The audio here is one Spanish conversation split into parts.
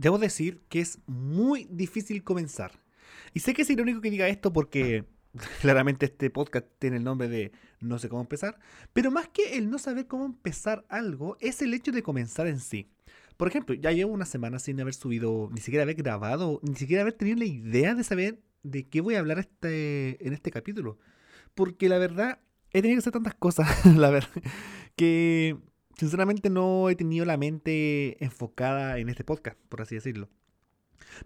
debo decir que es muy difícil comenzar. Y sé que es irónico que diga esto porque claramente este podcast tiene el nombre de no sé cómo empezar, pero más que el no saber cómo empezar algo, es el hecho de comenzar en sí. Por ejemplo, ya llevo una semana sin haber subido, ni siquiera haber grabado, ni siquiera haber tenido la idea de saber de qué voy a hablar este, en este capítulo. Porque la verdad, he tenido que hacer tantas cosas, la verdad, que sinceramente no he tenido la mente enfocada en este podcast, por así decirlo.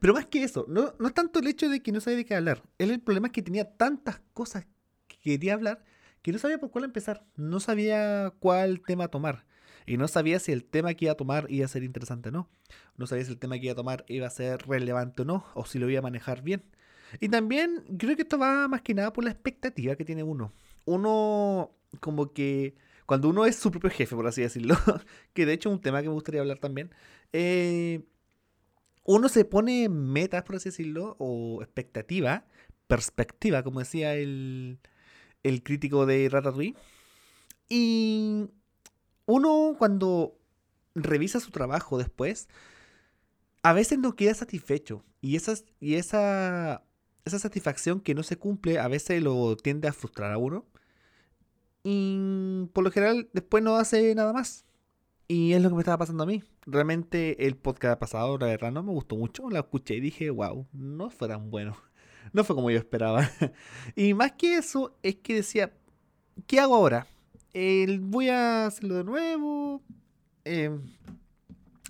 Pero más que eso, no, no es tanto el hecho de que no sabía de qué hablar. El problema es que tenía tantas cosas que quería hablar que no sabía por cuál empezar. No sabía cuál tema tomar. Y no sabía si el tema que iba a tomar iba a ser interesante o no. No sabía si el tema que iba a tomar iba a ser relevante o no, o si lo iba a manejar bien. Y también creo que esto va más que nada por la expectativa que tiene uno. Uno como que cuando uno es su propio jefe, por así decirlo, que de hecho es un tema que me gustaría hablar también, eh, uno se pone metas, por así decirlo, o expectativa, perspectiva, como decía el, el crítico de Ratatouille. Y uno cuando revisa su trabajo después, a veces no queda satisfecho. Y, esas, y esa, esa satisfacción que no se cumple a veces lo tiende a frustrar a uno. Y por lo general después no hace nada más. Y es lo que me estaba pasando a mí. Realmente el podcast pasado, la verdad, no me gustó mucho. La escuché y dije, wow, no fue tan bueno. No fue como yo esperaba. y más que eso, es que decía, ¿qué hago ahora? voy a hacerlo de nuevo. Eh,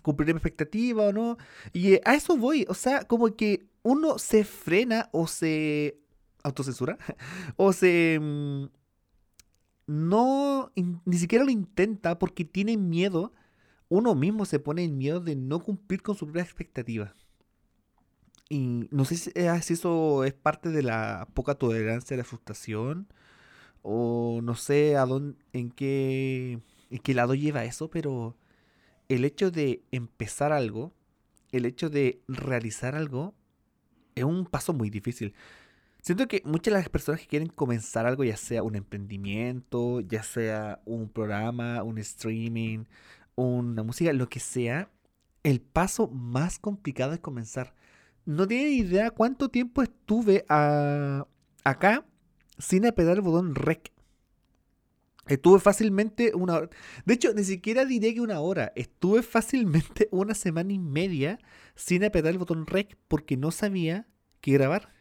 cumpliré mi expectativa o no. Y a eso voy. O sea, como que uno se frena o se autocensura o se no ni siquiera lo intenta porque tiene miedo. Uno mismo se pone en miedo de no cumplir con su propia expectativa. Y no sé si, eh, si eso es parte de la poca tolerancia a la frustración o no sé a dónde, en qué, en qué lado lleva eso, pero el hecho de empezar algo, el hecho de realizar algo, es un paso muy difícil. Siento que muchas de las personas que quieren comenzar algo, ya sea un emprendimiento, ya sea un programa, un streaming, una música, lo que sea, el paso más complicado es comenzar. No tienen idea cuánto tiempo estuve acá sin apretar el botón rec. Estuve fácilmente una hora. De hecho, ni siquiera diré que una hora. Estuve fácilmente una semana y media sin apretar el botón rec porque no sabía qué grabar.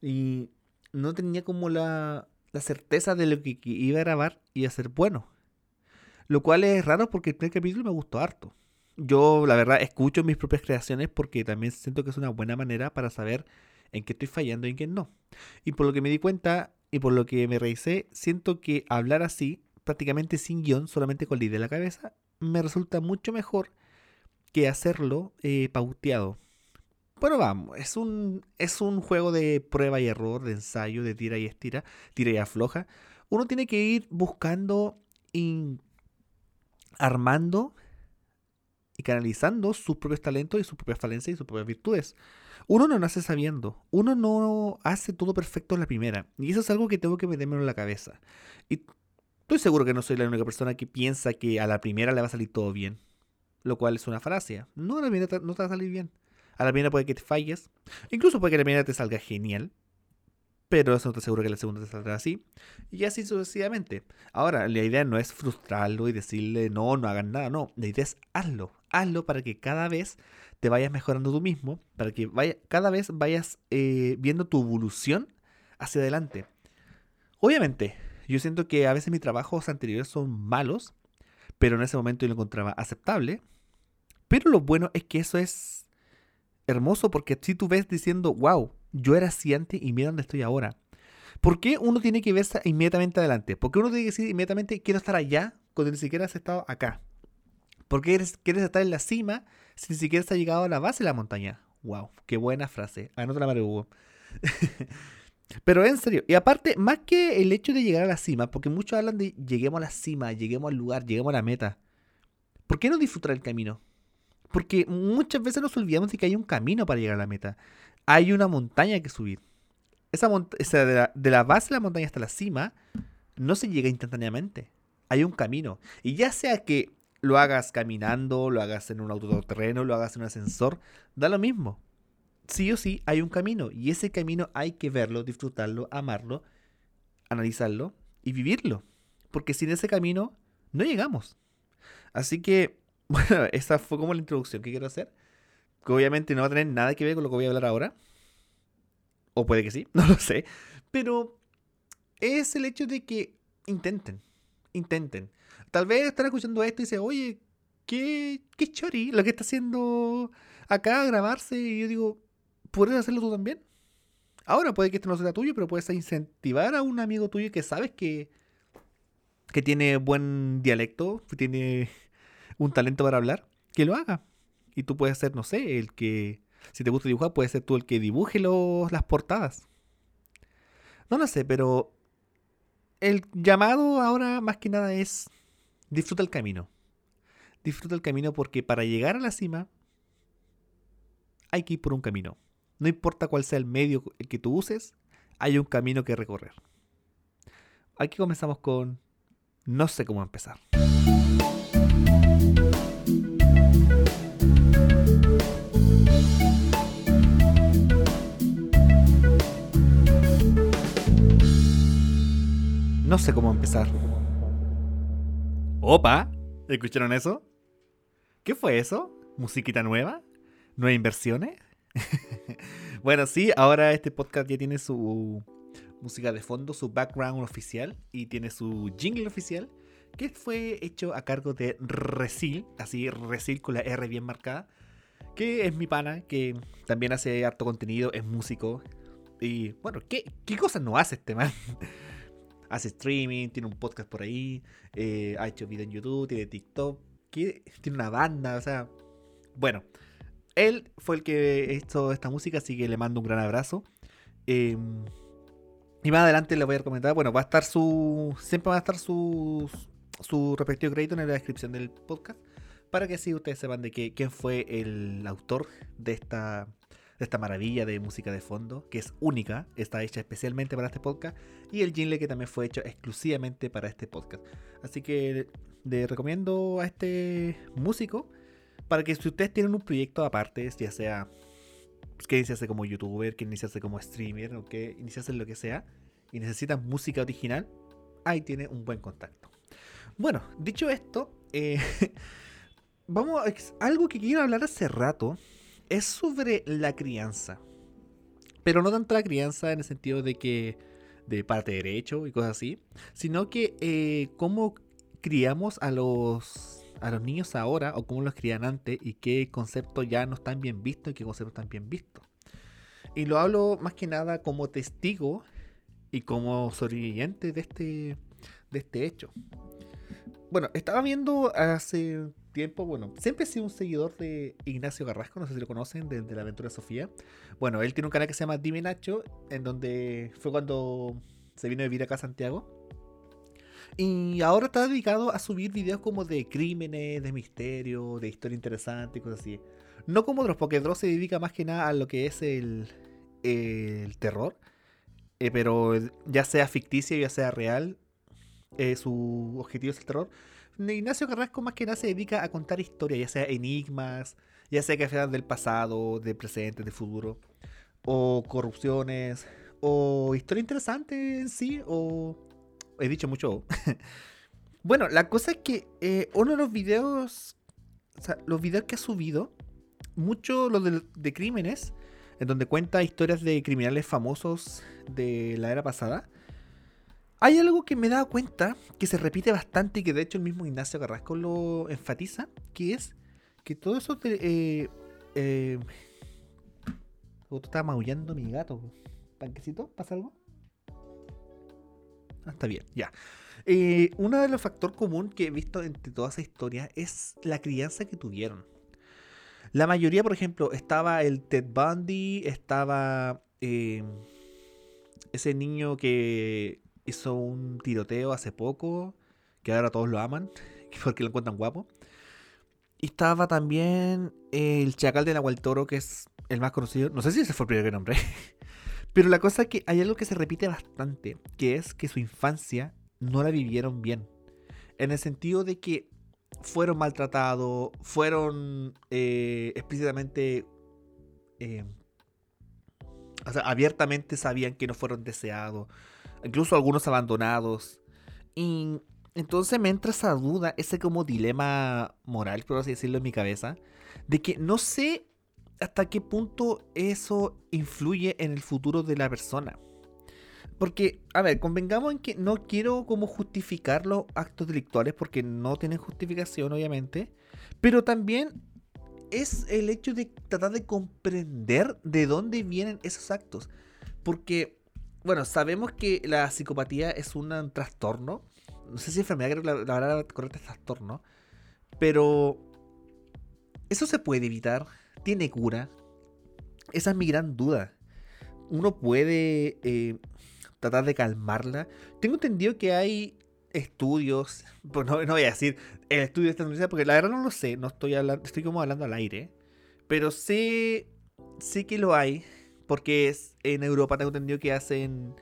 Y no tenía como la, la certeza de lo que iba a grabar y a ser bueno. Lo cual es raro porque el primer capítulo me gustó harto. Yo, la verdad, escucho mis propias creaciones porque también siento que es una buena manera para saber en qué estoy fallando y en qué no. Y por lo que me di cuenta y por lo que me revisé, siento que hablar así, prácticamente sin guion, solamente con la idea de la cabeza, me resulta mucho mejor que hacerlo eh, pauteado. Bueno, vamos, es un, es un juego de prueba y error, de ensayo, de tira y estira, tira y afloja. Uno tiene que ir buscando armando y canalizando sus propios talentos y sus propias falencias y sus propias virtudes. Uno no nace sabiendo, uno no hace todo perfecto en la primera. Y eso es algo que tengo que meterme en la cabeza. Y estoy seguro que no soy la única persona que piensa que a la primera le va a salir todo bien. Lo cual es una falacia. No, a la primera no te va a salir bien. A la primera puede que te falles. Incluso puede que la primera te salga genial. Pero eso no te aseguro que la segunda te saldrá así. Y así sucesivamente. Ahora, la idea no es frustrarlo y decirle no, no hagan nada. No, la idea es hazlo. Hazlo para que cada vez te vayas mejorando tú mismo, para que vaya, cada vez vayas eh, viendo tu evolución hacia adelante. Obviamente, yo siento que a veces mis trabajos anteriores son malos, pero en ese momento yo lo encontraba aceptable. Pero lo bueno es que eso es hermoso porque si tú ves diciendo, wow, yo era así antes y mira dónde estoy ahora. ¿Por qué uno tiene que verse inmediatamente adelante? ¿Por qué uno tiene que decir inmediatamente quiero estar allá cuando ni siquiera has estado acá? ¿Por qué quieres estar en la cima si ni siquiera has llegado a la base de la montaña? Wow, qué buena frase. Anota la Hugo. Pero en serio, y aparte, más que el hecho de llegar a la cima, porque muchos hablan de lleguemos a la cima, lleguemos al lugar, lleguemos a la meta. ¿Por qué no disfrutar el camino? Porque muchas veces nos olvidamos de que hay un camino para llegar a la meta. Hay una montaña que subir. Esa de, la, de la base de la montaña hasta la cima, no se llega instantáneamente. Hay un camino. Y ya sea que lo hagas caminando, lo hagas en un autoterreno, lo hagas en un ascensor, da lo mismo. Sí o sí hay un camino y ese camino hay que verlo, disfrutarlo, amarlo, analizarlo y vivirlo. Porque sin ese camino no llegamos. Así que, bueno, esa fue como la introducción que quiero hacer. Que obviamente no va a tener nada que ver con lo que voy a hablar ahora. O puede que sí, no lo sé. Pero es el hecho de que intenten, intenten. Tal vez están escuchando esto y dicen, oye, qué, qué chori lo que está haciendo acá, grabarse. Y yo digo, ¿puedes hacerlo tú también? Ahora puede que esto no sea tuyo, pero puedes incentivar a un amigo tuyo que sabes que, que tiene buen dialecto, que tiene un talento para hablar, que lo haga. Y tú puedes ser, no sé, el que, si te gusta dibujar, puedes ser tú el que dibuje los, las portadas. No lo sé, pero el llamado ahora más que nada es disfruta el camino. Disfruta el camino porque para llegar a la cima hay que ir por un camino. No importa cuál sea el medio que tú uses, hay un camino que recorrer. Aquí comenzamos con no sé cómo empezar. No sé cómo empezar. Opa, ¿escucharon eso? ¿Qué fue eso? ¿Musiquita nueva? ¿Nuevas inversiones? bueno, sí, ahora este podcast ya tiene su música de fondo, su background oficial y tiene su jingle oficial que fue hecho a cargo de Resil, así Resil con la R bien marcada, que es mi pana, que también hace harto contenido, es músico y bueno, ¿qué, qué cosas no hace este man? hace streaming, tiene un podcast por ahí, eh, ha hecho video en YouTube, tiene TikTok, tiene una banda, o sea, bueno, él fue el que hizo esta música, así que le mando un gran abrazo. Em, y más adelante le voy a comentar, bueno, va a estar su, siempre va a estar su, su respectivo crédito en la descripción del podcast, para que así ustedes sepan de que, quién fue el autor de esta de esta maravilla de música de fondo, que es única, está hecha especialmente para este podcast, y el jingle que también fue hecho exclusivamente para este podcast. Así que le recomiendo a este músico para que si ustedes tienen un proyecto aparte, ya sea que iniciarse como youtuber, que iniciarse como streamer, o que iniciarse en lo que sea, y necesitan música original, ahí tiene un buen contacto. Bueno, dicho esto, eh, vamos a algo que quiero hablar hace rato es sobre la crianza. Pero no tanto la crianza en el sentido de que de parte derecho y cosas así, sino que eh, cómo criamos a los a los niños ahora o cómo los crían antes y qué conceptos ya no están bien vistos y qué conceptos están bien vistos. Y lo hablo más que nada como testigo y como sobreviviente de este de este hecho. Bueno, estaba viendo hace tiempo, bueno, siempre he sido un seguidor de Ignacio Garrasco, no sé si lo conocen, de, la aventura Sofía. Bueno, él tiene un canal que se llama Dime Nacho, en donde fue cuando se vino a vivir acá a Santiago. Y ahora está dedicado a subir videos como de crímenes, de misterio, de historia interesante y cosas así. No como Dross, porque Dross se dedica más que nada a lo que es el, el terror. Eh, pero ya sea ficticio, ya sea real, eh, su objetivo es el terror. Ignacio Carrasco más que nada se dedica a contar historias, ya sea enigmas, ya sea que sean del pasado, del presente, del futuro, o corrupciones, o historia interesante en sí, o... He dicho mucho. bueno, la cosa es que eh, uno de los videos, los videos que ha subido, mucho los de, de crímenes, en donde cuenta historias de criminales famosos de la era pasada, hay algo que me he dado cuenta que se repite bastante y que de hecho el mismo Ignacio Carrasco lo enfatiza, que es que todo eso te, eh, eh, está maullando mi gato. ¿Panquecito? ¿Pasa algo? Ah, está bien, ya. Eh, uno de los factores comunes que he visto entre toda esa historia es la crianza que tuvieron. La mayoría, por ejemplo, estaba el Ted Bundy, estaba eh, ese niño que hizo un tiroteo hace poco, que ahora todos lo aman, porque lo encuentran guapo. Y estaba también el Chacal de Nahual Toro, que es el más conocido. No sé si ese fue el primero que nombré. Pero la cosa es que hay algo que se repite bastante, que es que su infancia no la vivieron bien. En el sentido de que fueron maltratados, fueron eh, explícitamente, eh, o sea, abiertamente sabían que no fueron deseados, incluso algunos abandonados. Y entonces me entra esa duda, ese como dilema moral, por así decirlo, en mi cabeza, de que no sé hasta qué punto eso influye en el futuro de la persona. Porque, a ver, convengamos en que no quiero como justificar los actos delictuales porque no tienen justificación, obviamente. Pero también es el hecho de tratar de comprender de dónde vienen esos actos. Porque, bueno, sabemos que la psicopatía es un trastorno. No sé si enfermedad, creo que la, la palabra correcta es trastorno. Pero eso se puede evitar. Tiene cura. Esa es mi gran duda. Uno puede eh, tratar de calmarla. Tengo entendido que hay estudios, pues no, voy a decir el estudio de esta universidad porque la verdad no lo sé, no estoy hablando, estoy como hablando al aire, pero sé, sé que lo hay porque es, en Europa tengo entendido que hacen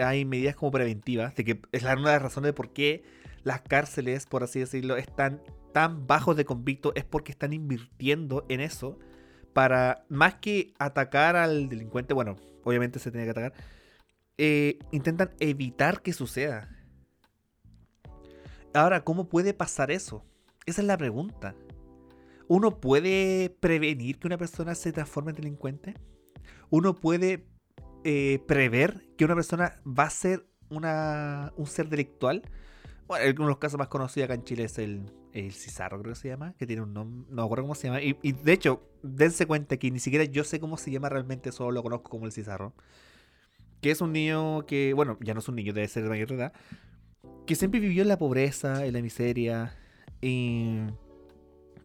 hay medidas como preventivas, de que es una de las razones de por qué las cárceles, por así decirlo, están tan bajos de convicto es porque están invirtiendo en eso para más que atacar al delincuente, bueno, obviamente se tiene que atacar, eh, intentan evitar que suceda. Ahora, ¿cómo puede pasar eso? Esa es la pregunta. ¿Uno puede prevenir que una persona se transforme en delincuente? ¿Uno puede eh, prever que una persona va a ser una, un ser delictual? Bueno, uno de los casos más conocidos acá en Chile es el, el Cizarro, creo que se llama, que tiene un nombre, no me acuerdo cómo se llama. Y, de hecho, dense cuenta que ni siquiera yo sé cómo se llama realmente, solo lo conozco como el Cizarro que es un niño que, bueno, ya no es un niño, debe ser de mayor edad, que siempre vivió en la pobreza, en la miseria, y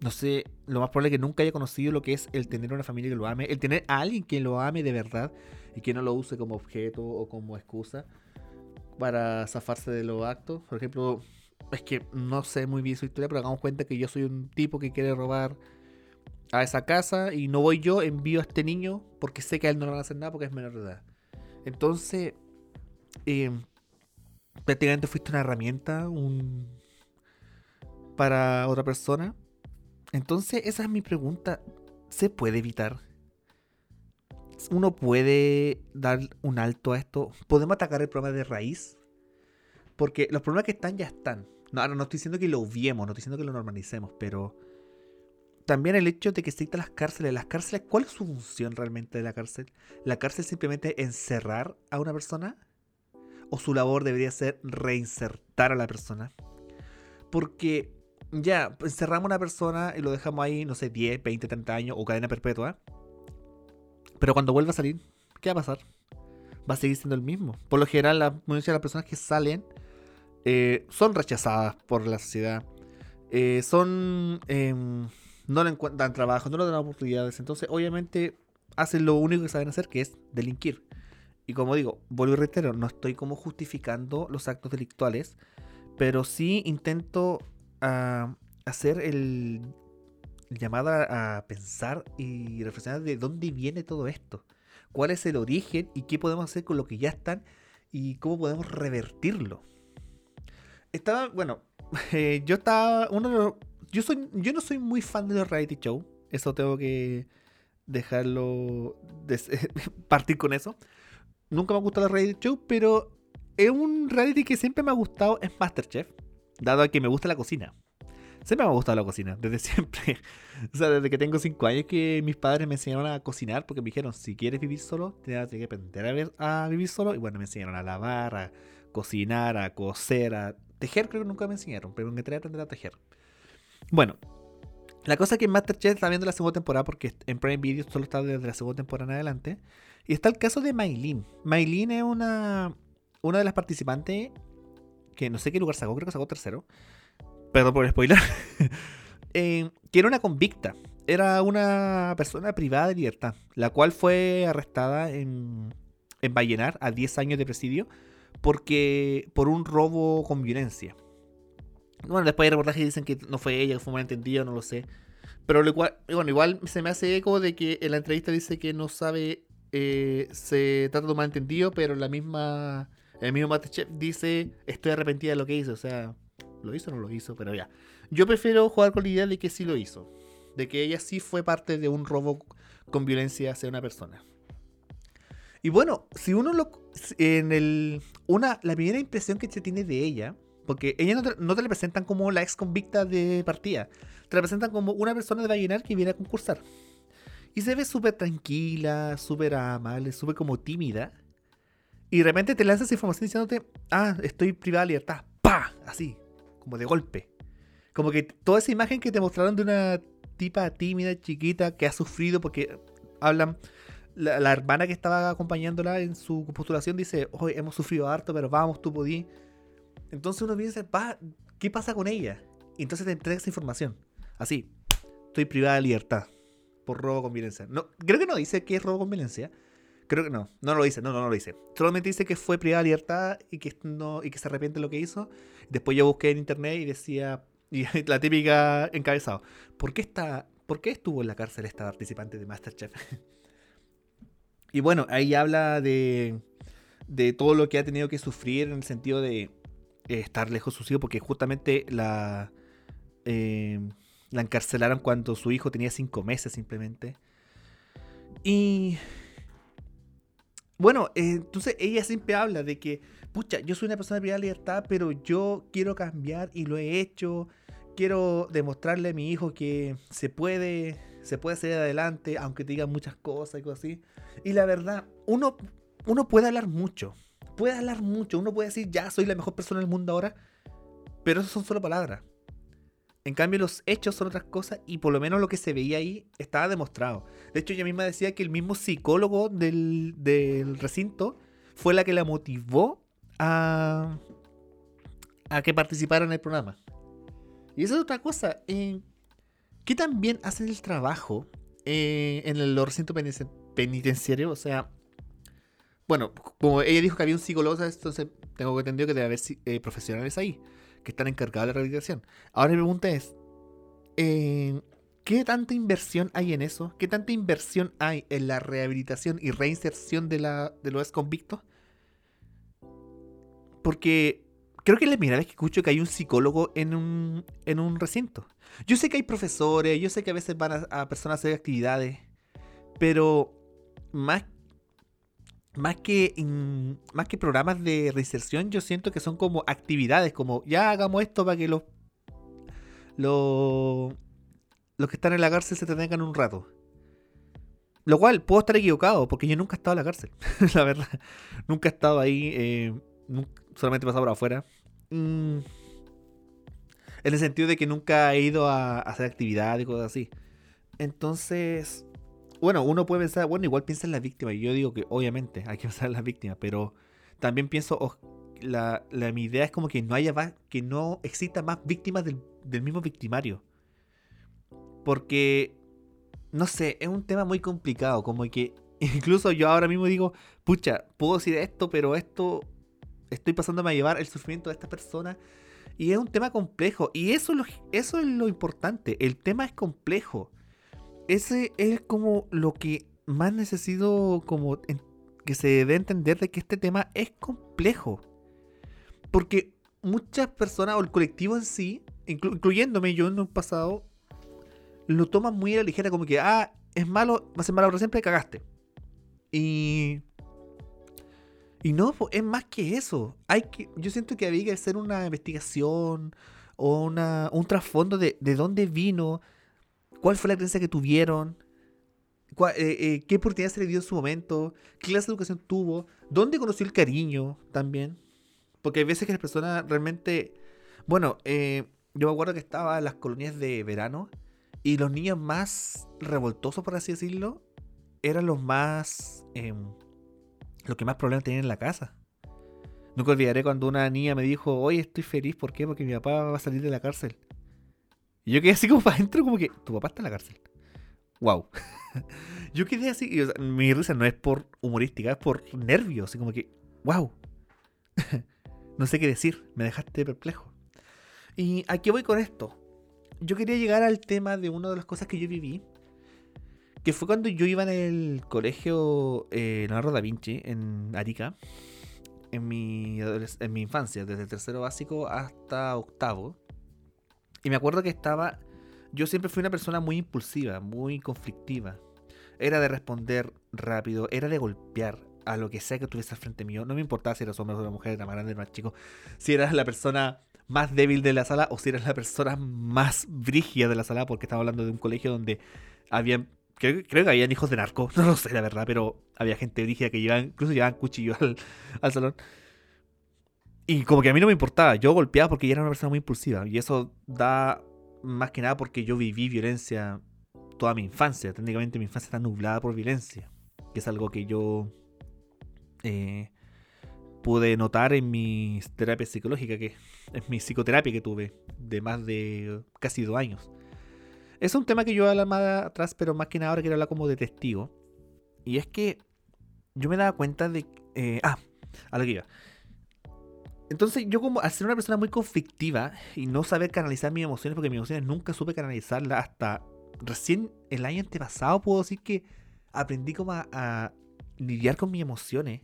no sé, lo más probable es que nunca haya conocido lo que es el tener una familia que lo ame, el tener a alguien que lo ame de verdad y que no lo use como objeto o como excusa para zafarse de los actos. Por ejemplo, es que no sé muy bien su historia, pero hagamos cuenta que yo soy un tipo que quiere robar a esa casa y no voy yo, envío a este niño porque sé que a él no le van a hacer nada porque es menor de edad. Entonces, eh, prácticamente fuiste una herramienta un, para otra persona. Entonces, esa es mi pregunta. ¿Se puede evitar? ¿Uno puede dar un alto a esto? ¿Podemos atacar el problema de raíz? Porque los problemas que están ya están. No, ahora no estoy diciendo que lo obviemos, no estoy diciendo que lo normalicemos, pero también el hecho de que se las cárceles. Las cárceles, ¿cuál es su función realmente de la cárcel? ¿La cárcel simplemente encerrar a una persona? ¿O su labor debería ser reinsertar a la persona? Porque ya, encerramos a una persona y lo dejamos ahí, no sé, 10, 20, 30 años o cadena perpetua. Pero cuando vuelva a salir, ¿qué va a pasar? Va a seguir siendo el mismo. Por lo general, la mayoría de las personas que salen eh, son rechazadas por la sociedad. Eh, son em, no le encuentran trabajo, no le dan oportunidades. Entonces, obviamente, hacen lo único que saben hacer, que es delinquir. Y como digo, vuelvo y reitero, no estoy como justificando los actos delictuales, pero sí intento uh, hacer el, llamado a pensar y reflexionar de dónde viene todo esto. ¿Cuál es el origen y qué podemos hacer con lo que ya están y cómo podemos revertirlo? Estaba, bueno, eh, yo estaba, uno yo, soy, yo no soy muy fan de los reality show. Eso tengo que dejarlo. partir con eso. Nunca me ha gustado el reality show, pero es un reality que siempre me ha gustado es Masterchef. Dado que me gusta la cocina. Siempre me ha gustado la cocina, desde siempre. o sea, desde que tengo 5 años que mis padres me enseñaron a cocinar porque me dijeron, si quieres vivir solo, tienes que aprender a, a vivir solo. Y bueno, me enseñaron a lavar, a cocinar, a coser, a tejer, creo que nunca me enseñaron, pero me entré a aprender a tejer. Bueno, la cosa es que Masterchef está viendo la segunda temporada porque en Prime Video solo está desde la segunda temporada en adelante. Y está el caso de Maylin. Maylin es una, una de las participantes que no sé qué lugar sacó, creo que sacó tercero. Perdón por el spoiler. eh, que era una convicta. Era una persona privada de libertad, la cual fue arrestada en, en Vallenar a 10 años de presidio porque, por un robo con violencia. Bueno, después hay reportajes que dicen que no fue ella, que fue malentendido, no lo sé. Pero igual, bueno, igual se me hace eco de que en la entrevista dice que no sabe, eh, se trata de un malentendido, pero la misma, el mismo Masterchef dice, estoy arrepentida de lo que hizo. O sea, ¿lo hizo o no lo hizo? Pero ya. Yo prefiero jugar con la idea de que sí lo hizo. De que ella sí fue parte de un robo con violencia hacia una persona. Y bueno, si uno lo. En el. Una. La primera impresión que se tiene de ella. Porque ella no te, no te la presentan como la ex convicta de partida. Te la presentan como una persona de Vallenar que viene a concursar. Y se ve súper tranquila, súper amable, súper como tímida. Y de repente te lanzas información diciéndote, ah, estoy privada de libertad. ¡Pah! Así, como de golpe. Como que toda esa imagen que te mostraron de una tipa tímida, chiquita, que ha sufrido porque hablan... La, hermana que estaba acompañándola en su postulación dice, hoy hemos sufrido harto, pero vamos, tú podí. Entonces uno piensa, ¿qué pasa con ella? Y entonces te entrega esa información. Así, estoy privada de libertad por robo con violencia. No, creo que no dice que es robo con violencia. Creo que no, no lo dice, no, no, no lo dice. Solamente dice que fue privada de libertad y que, no, y que se arrepiente de lo que hizo. Después yo busqué en internet y decía, y la típica encabezado, ¿por qué, está, ¿por qué estuvo en la cárcel esta participante de Masterchef? y bueno, ahí habla de, de todo lo que ha tenido que sufrir en el sentido de eh, estar lejos de sus hijos, porque justamente la, eh, la encarcelaron cuando su hijo tenía cinco meses simplemente. Y bueno, eh, entonces ella siempre habla de que, pucha, yo soy una persona de libertad, pero yo quiero cambiar y lo he hecho. Quiero demostrarle a mi hijo que se puede, se puede seguir adelante, aunque te digan muchas cosas y cosas así. Y la verdad, uno, uno puede hablar mucho, puede hablar mucho, uno puede decir, ya soy la mejor persona del mundo ahora, pero eso son solo palabras. En cambio, los hechos son otras cosas y por lo menos lo que se veía ahí estaba demostrado. De hecho, ella misma decía que el mismo psicólogo del, recinto fue la que la motivó a, a que participara en el programa. Y esa es otra cosa. Eh, ¿Qué tan bien hacen el trabajo eh, en el recinto penitenciario? O sea, bueno, como ella dijo que había un psicólogo, entonces tengo que entender que debe haber eh, profesionales ahí que están encargados de la rehabilitación. Ahora mi pregunta es, eh, ¿qué tanta inversión hay en eso? ¿Qué tanta inversión hay en la rehabilitación y reinserción de, la, de los convictos? Porque creo que es la primera vez que escucho que hay un psicólogo en un, en un recinto. Yo sé que hay profesores, yo sé que a veces van a, a personas a hacer actividades, pero más más que, más que programas de reinserción, yo siento que son como actividades, como ya hagamos esto para que los, los, los que están en la cárcel se detengan un rato. Lo cual puedo estar equivocado, porque yo nunca he estado en la cárcel, la verdad. Nunca he estado ahí, eh, solamente he pasado por afuera. Mm, en el sentido de que nunca he ido a, a hacer actividades y cosas así. Entonces, bueno, uno puede pensar, bueno, igual piensa en las víctimas. Y yo digo que obviamente hay que pensar en las víctimas, pero también pienso, oh, la, mi idea es como que no haya que no exista más víctimas del, mismo victimario. Porque, no sé, es un tema muy complicado. Como que incluso yo ahora mismo digo, pucha, puedo decir esto, pero esto estoy pasándome a llevar el sufrimiento de esta persona. Y es un tema complejo. Y eso, eso es lo importante. El tema es complejo ese es como lo que más necesito como que se debe entender de que este tema es complejo. Porque muchas personas o el colectivo en sí, incluyéndome yo en un pasado, lo toman muy a la ligera como que, ah, es malo, va a ser malo pero siempre, cagaste. Y... Y no, es más que eso. Hay que, yo siento que había que hacer una investigación o una, un trasfondo de, de dónde vino, cuál fue la creencia que tuvieron, eh, eh, qué oportunidad se le dio en su momento, qué clase de educación tuvo, dónde conoció el cariño también. Porque hay veces que las personas realmente... Bueno, eh, yo me acuerdo que estaba en las colonias de verano y los niños más revoltosos, por así decirlo, eran los más... Em, los que más problemas tenían en la casa. Nunca olvidaré cuando una niña me dijo, hoy estoy feliz, ¿por qué? Porque mi papá va a salir de la cárcel. Y yo quedé así como para adentro, como que tu papá está en la cárcel. Wow. yo quedé así, mi risa no es por humorística, es por nervios, así como que, wow. no sé qué decir, me dejaste perplejo. Y aquí voy con esto. Yo quería llegar al tema de una de las cosas que yo viví, que fue cuando yo iba en el colegio eh, Leonardo da Vinci, en Arica, en mi, en mi infancia, desde tercero básico hasta octavo. Y me acuerdo que estaba, yo siempre fui una persona muy impulsiva, muy conflictiva. Era de responder rápido, era de golpear a lo que sea que estuviese al frente mío. No me importaba si eras hombre o mujer, era más grande o más chico. Si eras la persona más débil de la sala o si eras la persona más brígida de la sala, porque estaba hablando de un colegio donde habían creo, creo, que habían hijos de narco, no lo sé la verdad, pero había gente brígida que llevaban, incluso llevaban cuchillos al, salón. Y como que a mí no me importaba, yo golpeaba porque yo era una persona muy impulsiva. Y eso da más que nada porque yo viví violencia toda mi infancia. Técnicamente mi infancia está nublada por violencia. Que es algo que yo eh, pude notar en mi terapia psicológica, que es mi psicoterapia que tuve de más de casi dos años. Es un tema que yo hablaba más atrás, pero más que nada ahora quiero hablar como de testigo. Y es que yo me daba cuenta de... Eh, ah, a lo que iba. Entonces yo como al ser una persona muy conflictiva y no saber canalizar mis emociones, porque mis emociones nunca supe canalizarlas hasta recién el año antepasado, puedo decir que aprendí como a, lidiar con mis emociones.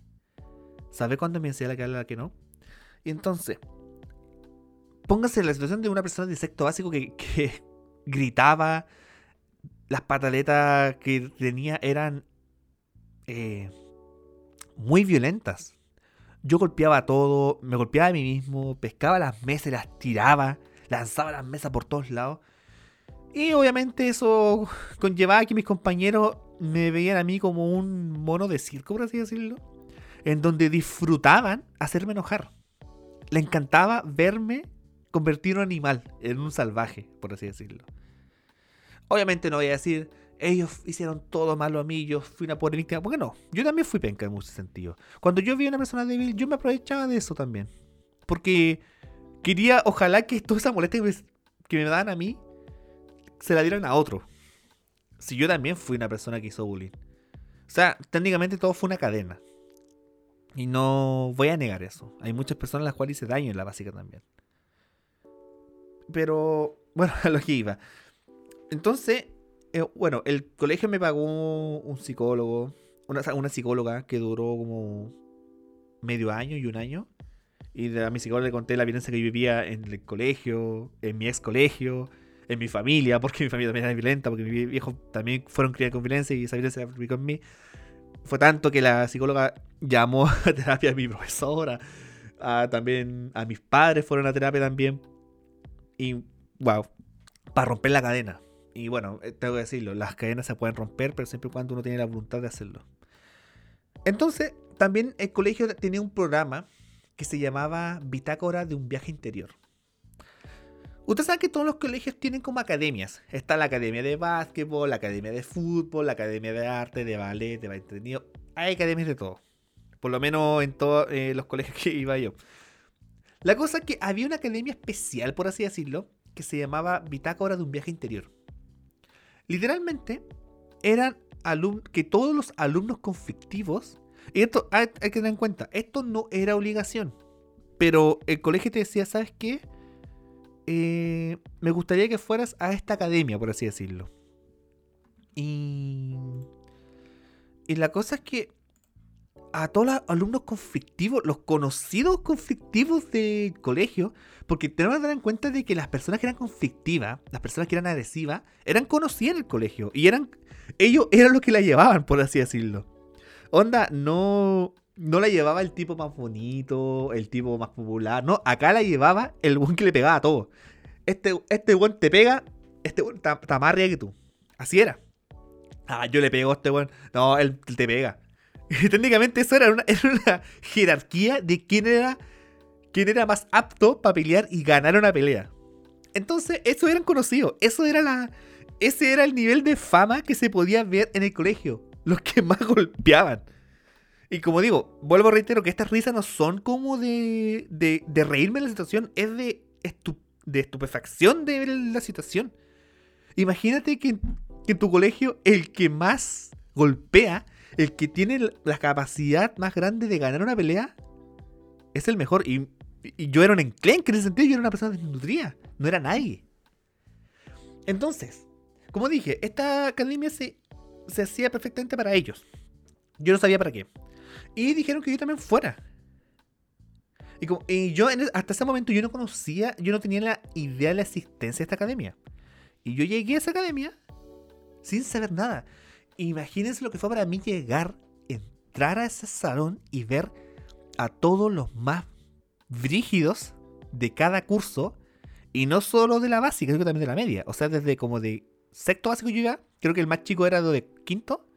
Saber cuándo me decía la que la que no. Y entonces, póngase la situación de una persona de sexto básico que, que gritaba. Las pataletas que tenía eran eh, muy violentas. Yo golpeaba todo, me golpeaba a mí mismo, pescaba las mesas, las tiraba, lanzaba las mesas por todos lados. Y obviamente eso conllevaba que mis compañeros me veían a mí como un mono de circo, por así decirlo, en donde disfrutaban hacerme enojar. Le encantaba verme convertir un animal, en un salvaje, por así decirlo. Obviamente no voy a decir, ellos hicieron todo malo a mí, yo fui una pobre víctima, porque no, yo también fui penca en muchos sentidos. Cuando yo vi a una persona débil, yo me aprovechaba de eso también. Porque quería, ojalá que toda esa molestia que me, dan a mí, se la dieran a otro. Si yo también fui una persona que hizo bullying. O sea, técnicamente todo fue una cadena. Y no voy a negar eso. Hay muchas personas las cuales hice daño en la básica también. Pero, bueno, a lo que iba. Entonces, eh, bueno, el colegio me pagó un psicólogo, una, psicóloga que duró como medio año y un año. Y a mi psicóloga le conté la violencia que yo vivía en el colegio, en mi ex colegio, en mi familia, porque mi familia también era violenta, porque mis viejos también fueron criados con violencia y esa violencia se aplicó en mí. Fue tanto que la psicóloga llamó a terapia a mi profesora, también a mis padres fueron a terapia también. Y, wow, para romper la cadena. Y bueno, eh, tengo que decirlo, las cadenas se pueden romper, pero siempre y cuando uno tiene la voluntad de hacerlo. Entonces, también el colegio tenía un programa que se llamaba Bitácora de un viaje interior. Ustedes saben que todos los colegios tienen como academias. Está la academia de básquetbol, la academia de fútbol, la academia de arte, de ballet, de baile Hay academias de todo. Por lo menos en todos eh, los colegios que iba yo. La cosa es que había una academia especial, por así decirlo, que se llamaba Bitácora de un viaje interior. Literalmente, eran que todos los alumnos conflictivos, y esto hay, que tener en cuenta, esto no era obligación, pero el colegio te decía, ¿sabes qué? Eh, me gustaría que fueras a esta academia, por así decirlo. Y, y la cosa es que a todos los alumnos conflictivos, los conocidos conflictivos del colegio, porque tenemos que dar en cuenta de que las personas que eran conflictivas, las personas que eran agresivas, eran conocidas en el colegio. Y eran. Ellos eran los que la llevaban, por así decirlo. Onda, no. No la llevaba el tipo más bonito, el tipo más popular. No, acá la llevaba el buen que le pegaba a todo. Este, este buen te pega, este buen está, más que tú. Así era. Ah, yo le pego a este buen. No, él te pega. Y técnicamente eso era una, jerarquía de quién era, quién era más apto para pelear y ganar una pelea. Entonces, eso eran conocidos. Eso era la. Ese era el nivel de fama que se podía ver en el colegio. Los que más golpeaban. Y como digo, vuelvo a reitero que estas risas no son como de, de, de reírme de la situación, es de, de estupefacción de la situación. Imagínate que en tu colegio el que más golpea el que tiene la capacidad más grande de ganar una pelea es el mejor. Y, yo era un enclenque en ese sentido, yo era una persona desnutrida, no era nadie. Entonces, como dije, esta academia se, se hacía perfectamente para ellos. Yo no sabía para qué. Y dijeron que yo también fuera. Y, yo en- hasta ese momento yo no conocía, yo no tenía la idea de la existencia de esta academia. Y yo llegué a esa academia sin saber nada. Imagínense lo que fue para mí llegar, entrar a ese salón y ver a todos los más brígidos de cada curso. Y no solo de la básica, sino también de la media. O sea, desde como de sexto básico yo creo que el más chico era de quinto,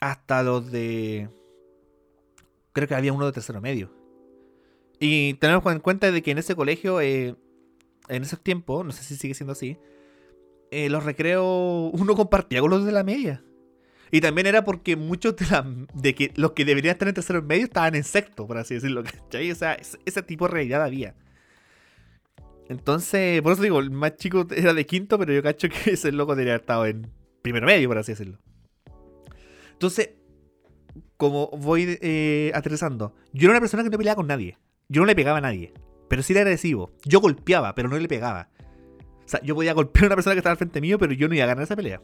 hasta los de... Creo que había uno de tercero medio. Y tenemos en cuenta de que en ese colegio, eh, en esos tiempos, no sé si sigue siendo así, eh, los recreos uno compartía con los de la media. Y también era porque muchos de, la, de que los que deberían estar en tercero medio estaban en sexto, por así decirlo. ¿cachai? O sea, ese, ese tipo de realidad había. Entonces, por eso digo, el más chico era de quinto, pero yo cacho que ese loco debería haber estado en primero medio, por así decirlo. Entonces, como voy eh, aterrizando, yo era una persona que no peleaba con nadie. Yo no le pegaba a nadie, pero sí era agresivo. Yo golpeaba, pero no le pegaba. O sea, yo podía golpear a una persona que estaba al frente mío, pero yo no iba a ganar esa pelea.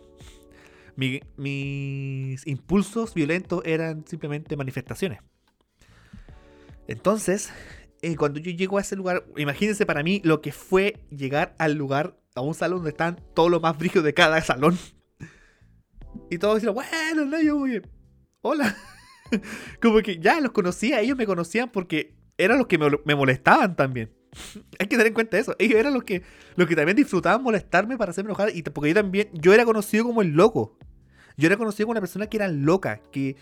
Mi- mis impulsos violentos eran simplemente manifestaciones. Entonces, eh, cuando yo llego a ese lugar, imagínense para mí lo que fue llegar al lugar, a un salón donde están todos los más brígidos de cada salón. Y todos dicen, bueno, no, yo bien. Hola. Como que ya los conocía, ellos me conocían porque eran los que me molestaban también. Hay que tener en cuenta eso. Ellos eran los que, los que también disfrutaban molestarme para hacerme enojar. Y porque yo también, yo era conocido como el loco. Yo era conocido como una persona que era loca. Que,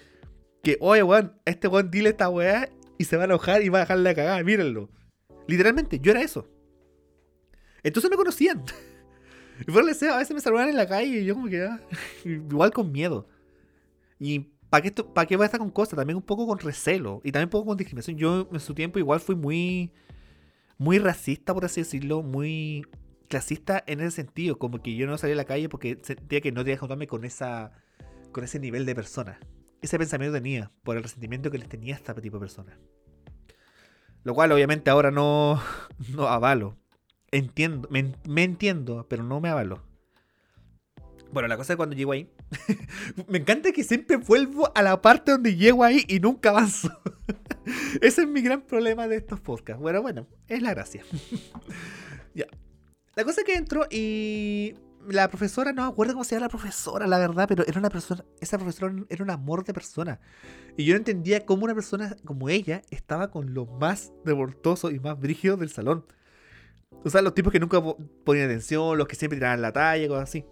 que oye, weón, este weón dile esta weá y se va a enojar y va a dejarle la cagada. Mírenlo. Literalmente, yo era eso. Entonces me conocían. Y por eso a veces me saludaban en la calle y yo como que ah, igual con miedo. Y ¿para qué, qué voy a estar con cosas? También un poco con recelo y también un poco con discriminación. Yo en su tiempo igual fui muy muy racista, por así decirlo, muy clasista en ese sentido, como que yo no salía a la calle porque sentía que no tenía que juntarme con esa con ese nivel de persona. Ese pensamiento tenía por el resentimiento que les tenía a este tipo de personas. Lo cual obviamente ahora no, no avalo. Entiendo, me, me entiendo, pero no me avalo. Bueno, la cosa es cuando llego ahí. me encanta que siempre vuelvo a la parte donde llego ahí y nunca avanzo. Ese es mi gran problema de estos podcasts. Bueno, bueno, es la gracia. ya. La cosa es que entro y la profesora, no me acuerdo cómo se llama la profesora, la verdad, pero era una persona, esa profesora era un amor persona. Y yo no entendía cómo una persona como ella estaba con lo más revoltoso y más brígido del salón. O sea, los tipos que nunca po- ponían atención, los que siempre tiraban la talla, cosas así.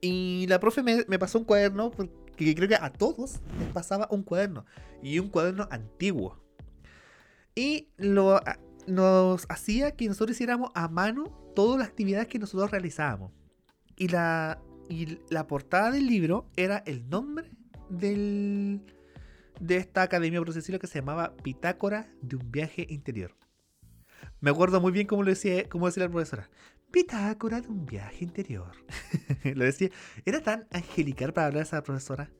Y la profe me, pasó un cuaderno, porque creo que a todos les pasaba un cuaderno. Y un cuaderno antiguo. Y lo, nos hacía que nosotros hiciéramos a mano todas las actividades que nosotros realizábamos. Y la, y la portada del libro era el nombre del, de esta academia, por decirlo, que se llamaba Pitácora de un viaje interior. Me acuerdo muy bien cómo lo decía, cómo decía la profesora. Pitácora de un viaje interior. lo decía. Era tan angelical para hablar esa profesora.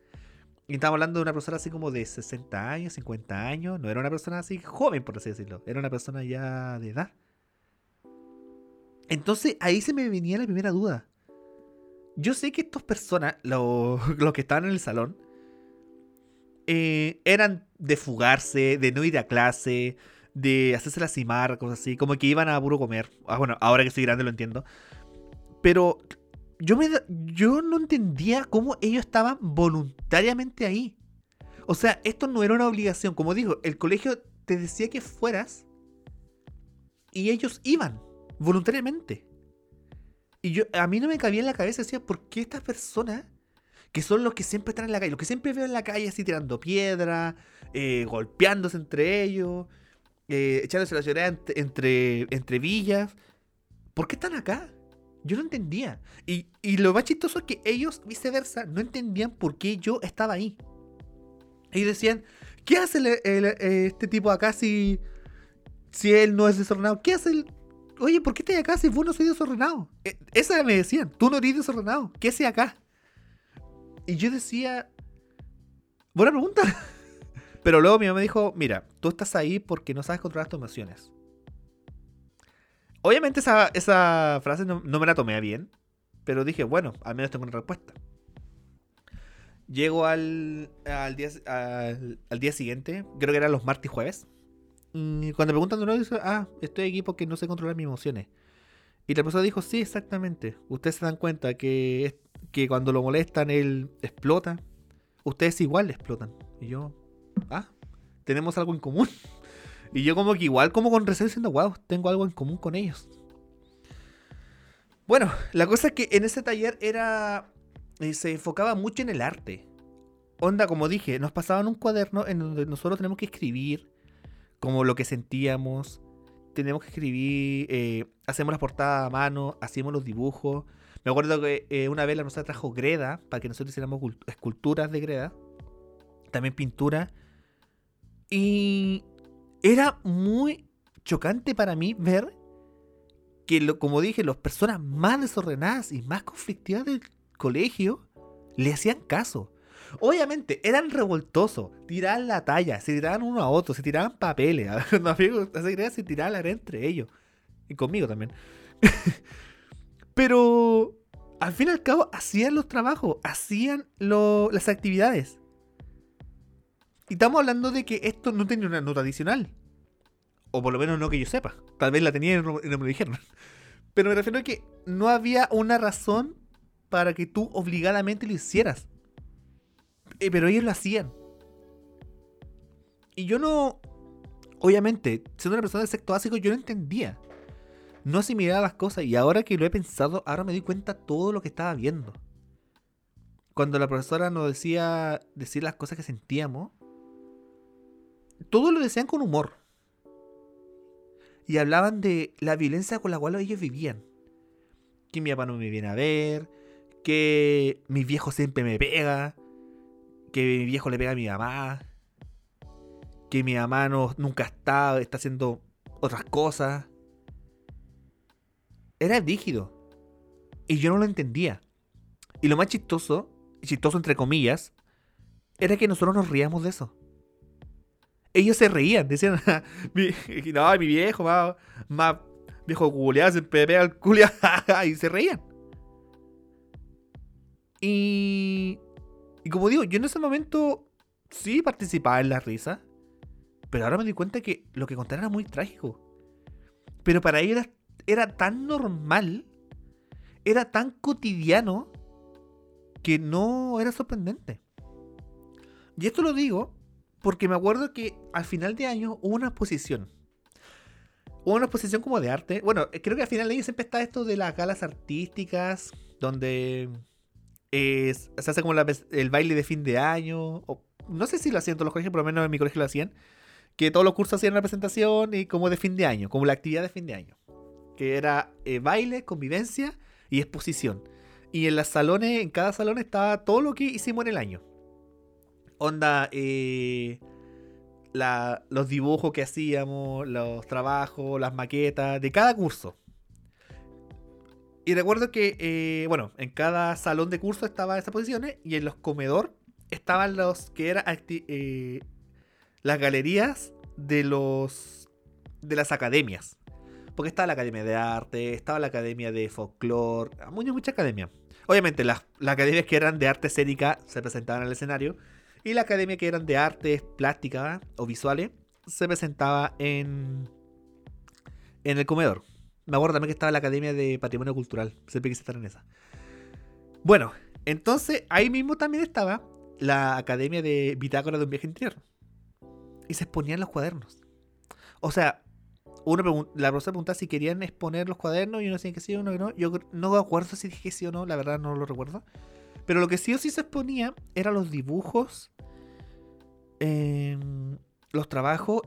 Y estábamos hablando de una persona así como de 60 años, 50 años. No era una persona así joven, por así decirlo. Era una persona ya de edad. Entonces ahí se me venía la primera duda. Yo sé que estas personas, lo- los que estaban en el salón, eh, eran de fugarse, de no ir a clase, de hacerse la cimar, cosas así, como que iban a puro comer. Ah, bueno, ahora que soy grande lo entiendo. Pero yo, me, yo no entendía cómo ellos estaban voluntariamente ahí. O sea, esto no era una obligación. Como digo, el colegio te decía que fueras y ellos iban voluntariamente. Y yo, a mí no me cabía en la cabeza, decía, ¿por qué estas personas, que son los que siempre están en la calle, los que siempre veo en la calle así tirando piedra, eh, golpeándose entre ellos, eh, echándose la llorada entre, entre, villas, ¿por qué están acá? Yo no entendía. Y, y lo más chistoso es que ellos, viceversa, no entendían por qué yo estaba ahí. Ellos decían, ¿qué hace este tipo acá si, si él no es desordenado? ¿Qué hace el, Oye, ¿por qué estás acá si vos no sois desordenado? E- esa me decían, tú no eres desordenado, ¿qué haces acá? Y yo decía, buena pregunta. Pero luego mi mamá me dijo, mira, tú estás ahí porque no sabes controlar tus emociones. Obviamente esa, esa frase no, me la tomé bien, pero dije, bueno, al menos tengo una respuesta. Llego al, al, día, al, día siguiente, creo que eran los martes y jueves. Y cuando preguntan de nuevo, dice, ah, estoy aquí porque no sé controlar mis emociones. Y la profesora dijo, sí, exactamente. Ustedes se dan cuenta que, que cuando lo molestan, él explota. Ustedes igual le explotan. Y yo, ah, tenemos algo en común. Y yo como que igual como con recelo diciendo, wow, tengo algo en común con ellos. Bueno, la cosa es que en ese taller era... Eh, se enfocaba mucho en el arte. Onda, como dije, nos pasaban un cuaderno en donde nosotros tenemos que escribir como lo que sentíamos. Tenemos que escribir, eh, hacemos las portadas a mano, hacíamos los dibujos. Me acuerdo que eh, una vez la nos trajo greda para que nosotros hiciéramos esculturas de greda. También pintura. Y era muy chocante para mí ver que, lo, como dije, las personas más desordenadas y más conflictivas del colegio le hacían caso. Obviamente, eran revoltosos, tiraban la talla, se tiraban uno a otro, se tiraban papeles. Los amigos se tiraban la entre ellos. Y conmigo también. Pero al fin y al cabo hacían los trabajos, hacían las actividades. Y estamos hablando de que esto no tenía una nota adicional. O por lo menos no que yo sepa. Tal vez la tenía y no, me lo dijeron. Pero me refiero a que no había una razón para que tú obligadamente lo hicieras. Eh, pero ellos lo hacían. Y yo no. Obviamente, siendo una persona del sector básico, yo no entendía. No asimilaba las cosas. Y ahora que lo he pensado, ahora me doy cuenta todo lo que estaba viendo. Cuando la profesora nos decía decir las cosas que sentíamos, todo lo decían con humor. Y hablaban de la violencia con la cual ellos vivían. Que mi papá no me viene a ver, que mi viejo siempre me pega, que mi viejo le pega a mi mamá, que mi mamá nunca está, está haciendo otras cosas. Era rígido. Y yo no lo entendía. Y lo más chistoso, chistoso entre comillas, era que nosotros nos reíamos de eso. Ellos se reían, decían, no, mi viejo, más, viejo culiado, se pega al culiado, y se reían. Y y como digo, yo en ese momento sí participaba en la risa. Pero ahora me di cuenta que lo que contaron era muy trágico. Pero para ellos era, tan normal, era tan cotidiano, que no era sorprendente. Y esto lo digo porque me acuerdo que al final de año hubo una exposición. Hubo una exposición como de arte. Bueno, creo que al final de año siempre está esto de las galas artísticas, donde se hace como el baile de fin de año. O, no sé si lo hacían todos los colegios, por lo menos en mi colegio lo hacían. Que todos los cursos hacían una presentación y como de fin de año, como la actividad de fin de año. Que era eh, baile, convivencia y exposición. Y en los salones, en cada salón estaba todo lo que hicimos en el año. Onda, eh, los dibujos que hacíamos, los trabajos, las maquetas, de cada curso. Y recuerdo que, eh, bueno, en cada salón de curso estaban esas posiciones y en los comedor estaban los que eran eh, las galerías de los de las academias. Porque estaba la Academia de Arte, estaba la Academia de Folklore, mucha, mucha academia. Obviamente las, las academias que eran de arte escénica se presentaban en el escenario y la academia que eran de artes plásticas o visuales se presentaba en, en el comedor. Me acuerdo también que estaba la Academia de Patrimonio Cultural. Siempre quise estar en esa. Bueno, entonces ahí mismo también estaba la Academia de Bitácora de un viaje interior. Y se exponían los cuadernos. O sea, uno la profesora preguntaba si querían exponer los cuadernos y uno decía que sí, uno que no. Yo no me acuerdo si dije sí o no, la verdad no lo recuerdo. Pero lo que sí o sí se exponía eran los dibujos, em, los trabajos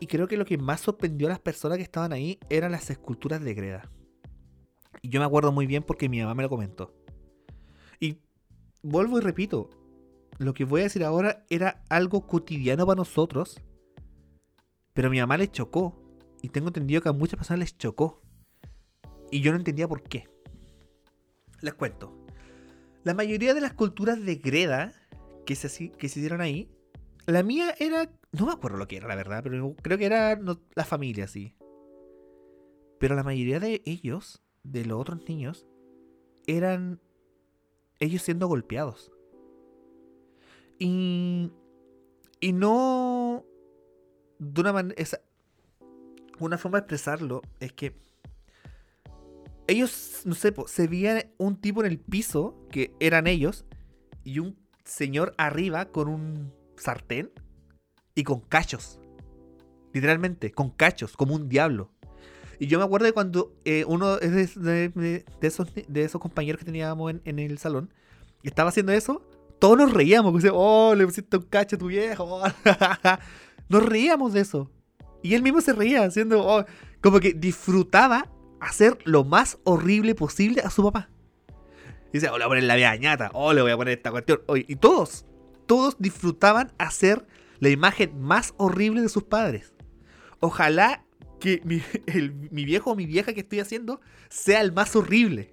y creo que lo que más sorprendió a las personas que estaban ahí eran las esculturas de Greda. Y yo me acuerdo muy bien porque mi mamá me lo comentó. Y vuelvo y repito, lo que voy a decir ahora era algo cotidiano para nosotros, pero a mi mamá le chocó. Y tengo entendido que a muchas personas les chocó. Y yo no entendía por qué. Les cuento. La mayoría de las esculturas de Greda que se, que se hicieron ahí, la mía era no me acuerdo lo que era, la verdad, pero creo que era la familia, sí. Pero la mayoría de ellos, de los otros niños, eran ellos siendo golpeados. Y, y no... de una manera. Una forma de expresarlo es que. Ellos, no sé, se veían un tipo en el piso, que eran ellos, y un señor arriba con un sartén y con cachos. Literalmente, con cachos, como un diablo. Y yo me acuerdo de cuando eh, uno de, esos, de esos compañeros que teníamos en, el salón estaba haciendo eso, todos nos reíamos. Porque, oh, le pusiste un cacho a tu viejo. nos reíamos de eso. Y él mismo se reía, haciendo oh, como que disfrutaba hacer lo más horrible posible a su papá. Dice, oh, le voy a poner la viañata, oh, le voy a poner esta cuestión. y todos, todos disfrutaban hacer la imagen más horrible de sus padres. Ojalá que mi, viejo o mi vieja que estoy haciendo sea el más horrible.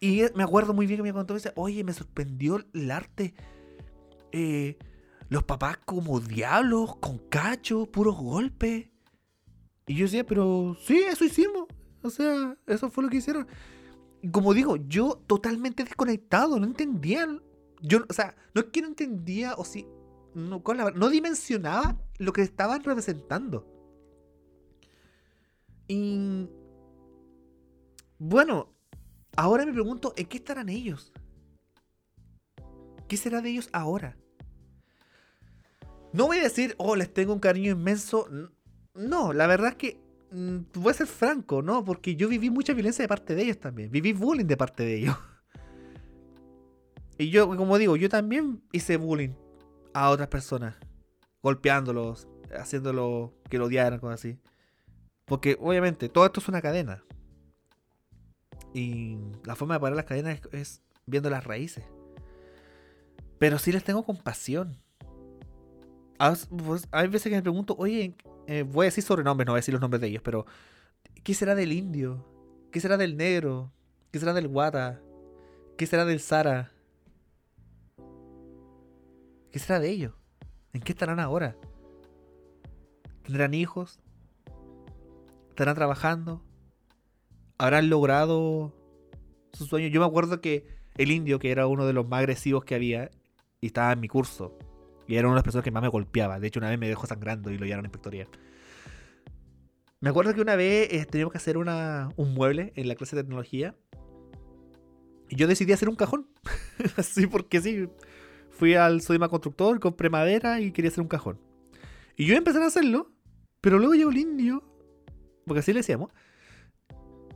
Y me acuerdo muy bien que me contó, me dice, oye, me sorprendió el arte. Eh, los papás como diablos, con cachos, puros golpes. Y yo decía, pero sí, eso hicimos. O sea, eso fue lo que hicieron. Y como digo, yo totalmente desconectado, no entendía. Yo, o sea, no es que no entendía o si. No, no dimensionaba lo que estaban representando. Y bueno, ahora me pregunto, ¿en qué estarán ellos? ¿Qué será de ellos ahora? No voy a decir, oh, les tengo un cariño inmenso. No, la verdad es que mm, voy a ser franco, ¿no? Porque yo viví mucha violencia de parte de ellos también. Viví bullying de parte de ellos. Y yo, como digo, yo también hice bullying a otras personas. Golpeándolos, haciéndolo que lo odiaran, cosas así. Porque obviamente todo esto es una cadena. Y la forma de parar las cadenas es, viendo las raíces. Pero sí les tengo compasión. Pues, hay veces que me pregunto, oye, eh, voy a decir sobrenombres, no voy a decir los nombres de ellos, pero ¿qué será del indio? ¿Qué será del negro? ¿Qué será del guata? ¿Qué será del Sara? ¿Qué será de ellos? ¿En qué estarán ahora? ¿Tendrán hijos? estarán trabajando, habrán logrado su sueño. Yo me acuerdo que el indio, que era uno de los más agresivos que había, y estaba en mi curso, y era una de las personas que más me golpeaba. De hecho, una vez me dejó sangrando y lo llevaron a inspectoría. Me acuerdo que una vez eh, teníamos que hacer una, un mueble en la clase de tecnología. Y yo decidí hacer un cajón. Así porque sí. Fui al Sodima Constructor, compré madera y quería hacer un cajón. Y yo empecé a hacerlo. Pero luego llegó el indio porque así le decíamos.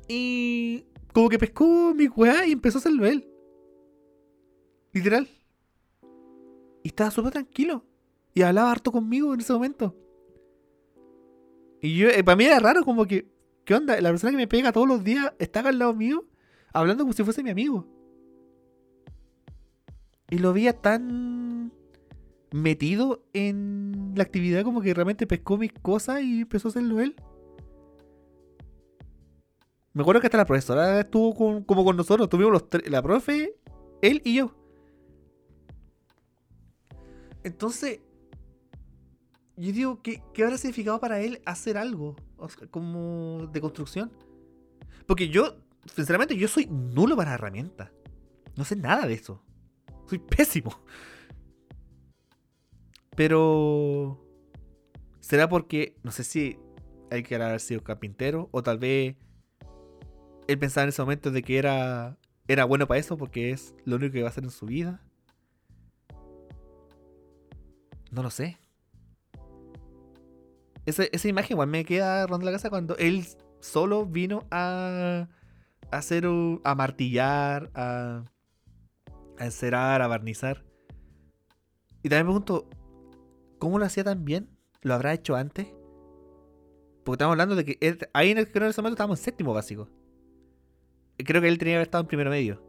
Y como que pescó mi weá y empezó a hacerlo él. Literal. Y estaba súper tranquilo. Y hablaba harto conmigo en ese momento. Y yo, eh, para mí era raro, como que, ¿qué onda? La persona que me pega todos los días está al lado mío, hablando como si fuese mi amigo. Y lo veía tan metido en la actividad como que realmente pescó mis cosas y empezó a hacerlo él. Me acuerdo que hasta la profesora estuvo como con nosotros. Tuvimos los tres, la profe, él y yo. Entonces, yo digo, ¿qué, ¿qué habrá significado para él hacer algo como de construcción? Porque yo, sinceramente, yo soy nulo para herramientas. No sé nada de eso. Soy pésimo. Pero... ¿Será porque, no sé si hay que haber sido carpintero o tal vez él pensaba en ese momento de que era, era bueno para eso porque es lo único que va a hacer en su vida. No lo sé. Esa, esa imagen igual me queda rondando la casa cuando él solo vino a, a hacer a martillar, a, a encerar, a barnizar. Y también me pregunto, ¿cómo lo hacía tan bien? ¿Lo habrá hecho antes? Porque estamos hablando de que ahí en, el, en ese momento estábamos en séptimo básico creo que él tenía que haber estado en primero medio.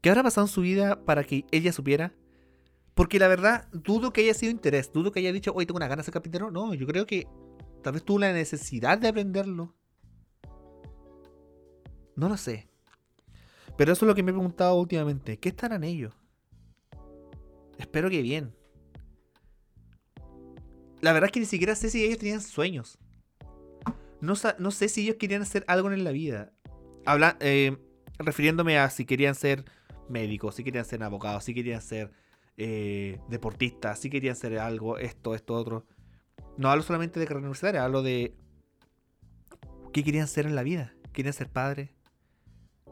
¿Qué habrá pasado en su vida para que ella supiera? Porque la verdad, dudo que haya sido interés, dudo que haya dicho, hoy tengo una gana de ser carpintero. No, yo creo que tal vez tuvo la necesidad de aprenderlo. No lo sé. Pero eso es lo que me he preguntado últimamente. ¿Qué estarán ellos? Espero que bien. La verdad es que ni siquiera sé si ellos tenían sueños. No, sé si ellos querían hacer algo en la vida. Eh, refiriéndome a si querían ser médicos, si querían ser abogados, si querían ser eh, deportistas, sí querían ser algo, esto, esto, otro. No hablo solamente de carrera universitaria, hablo de qué querían ser en la vida. Querían ser padres,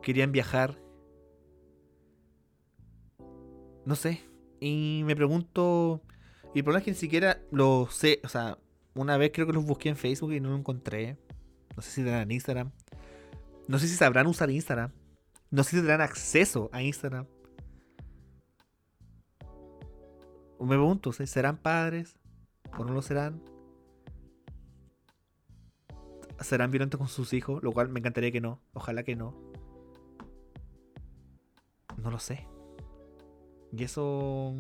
querían viajar. No sé. Y me pregunto. Y el problema es que ni siquiera lo sé. O sea, una vez creo que los busqué en Facebook y no lo encontré. No sé si tendrán Instagram. No sé si sabrán usar Instagram. No sé si tendrán acceso a Instagram. Me pregunto, ¿serán padres? ¿O no lo serán? ¿Serán violentos con sus hijos? Lo cual me encantaría que no. Ojalá que no. No lo sé. Y eso.